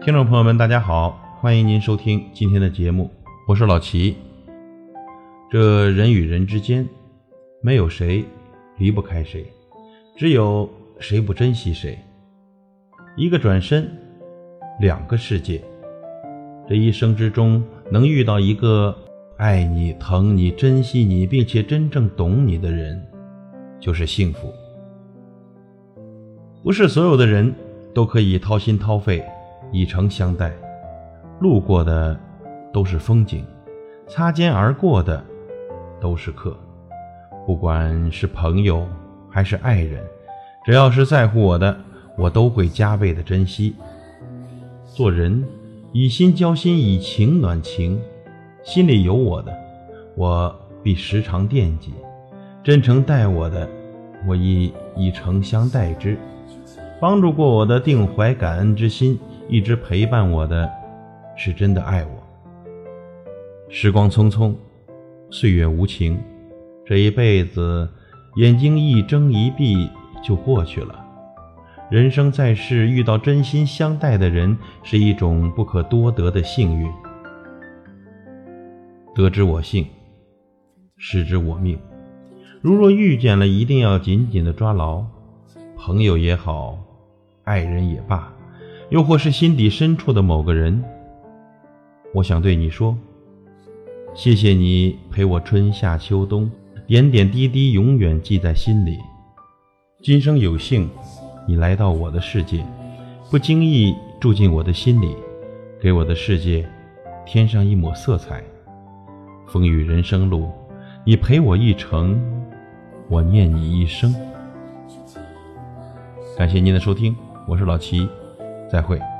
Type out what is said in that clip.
听众朋友们，大家好，欢迎您收听今天的节目，我是老齐。这人与人之间，没有谁离不开谁，只有谁不珍惜谁。一个转身，两个世界。这一生之中，能遇到一个爱你、疼你、珍惜你，并且真正懂你的人，就是幸福。不是所有的人都可以掏心掏肺。以诚相待，路过的都是风景，擦肩而过的都是客。不管是朋友还是爱人，只要是在乎我的，我都会加倍的珍惜。做人，以心交心，以情暖情，心里有我的，我必时常惦记；真诚待我的，我亦以诚相待之。帮助过我的，定怀感恩之心。一直陪伴我的，是真的爱我。时光匆匆，岁月无情，这一辈子，眼睛一睁一闭就过去了。人生在世，遇到真心相待的人，是一种不可多得的幸运。得之我幸，失之我命。如若遇见了，一定要紧紧的抓牢。朋友也好，爱人也罢。又或是心底深处的某个人，我想对你说：谢谢你陪我春夏秋冬，点点滴滴永远记在心里。今生有幸，你来到我的世界，不经意住进我的心里，给我的世界添上一抹色彩。风雨人生路，你陪我一程，我念你一生。感谢您的收听，我是老齐。再会。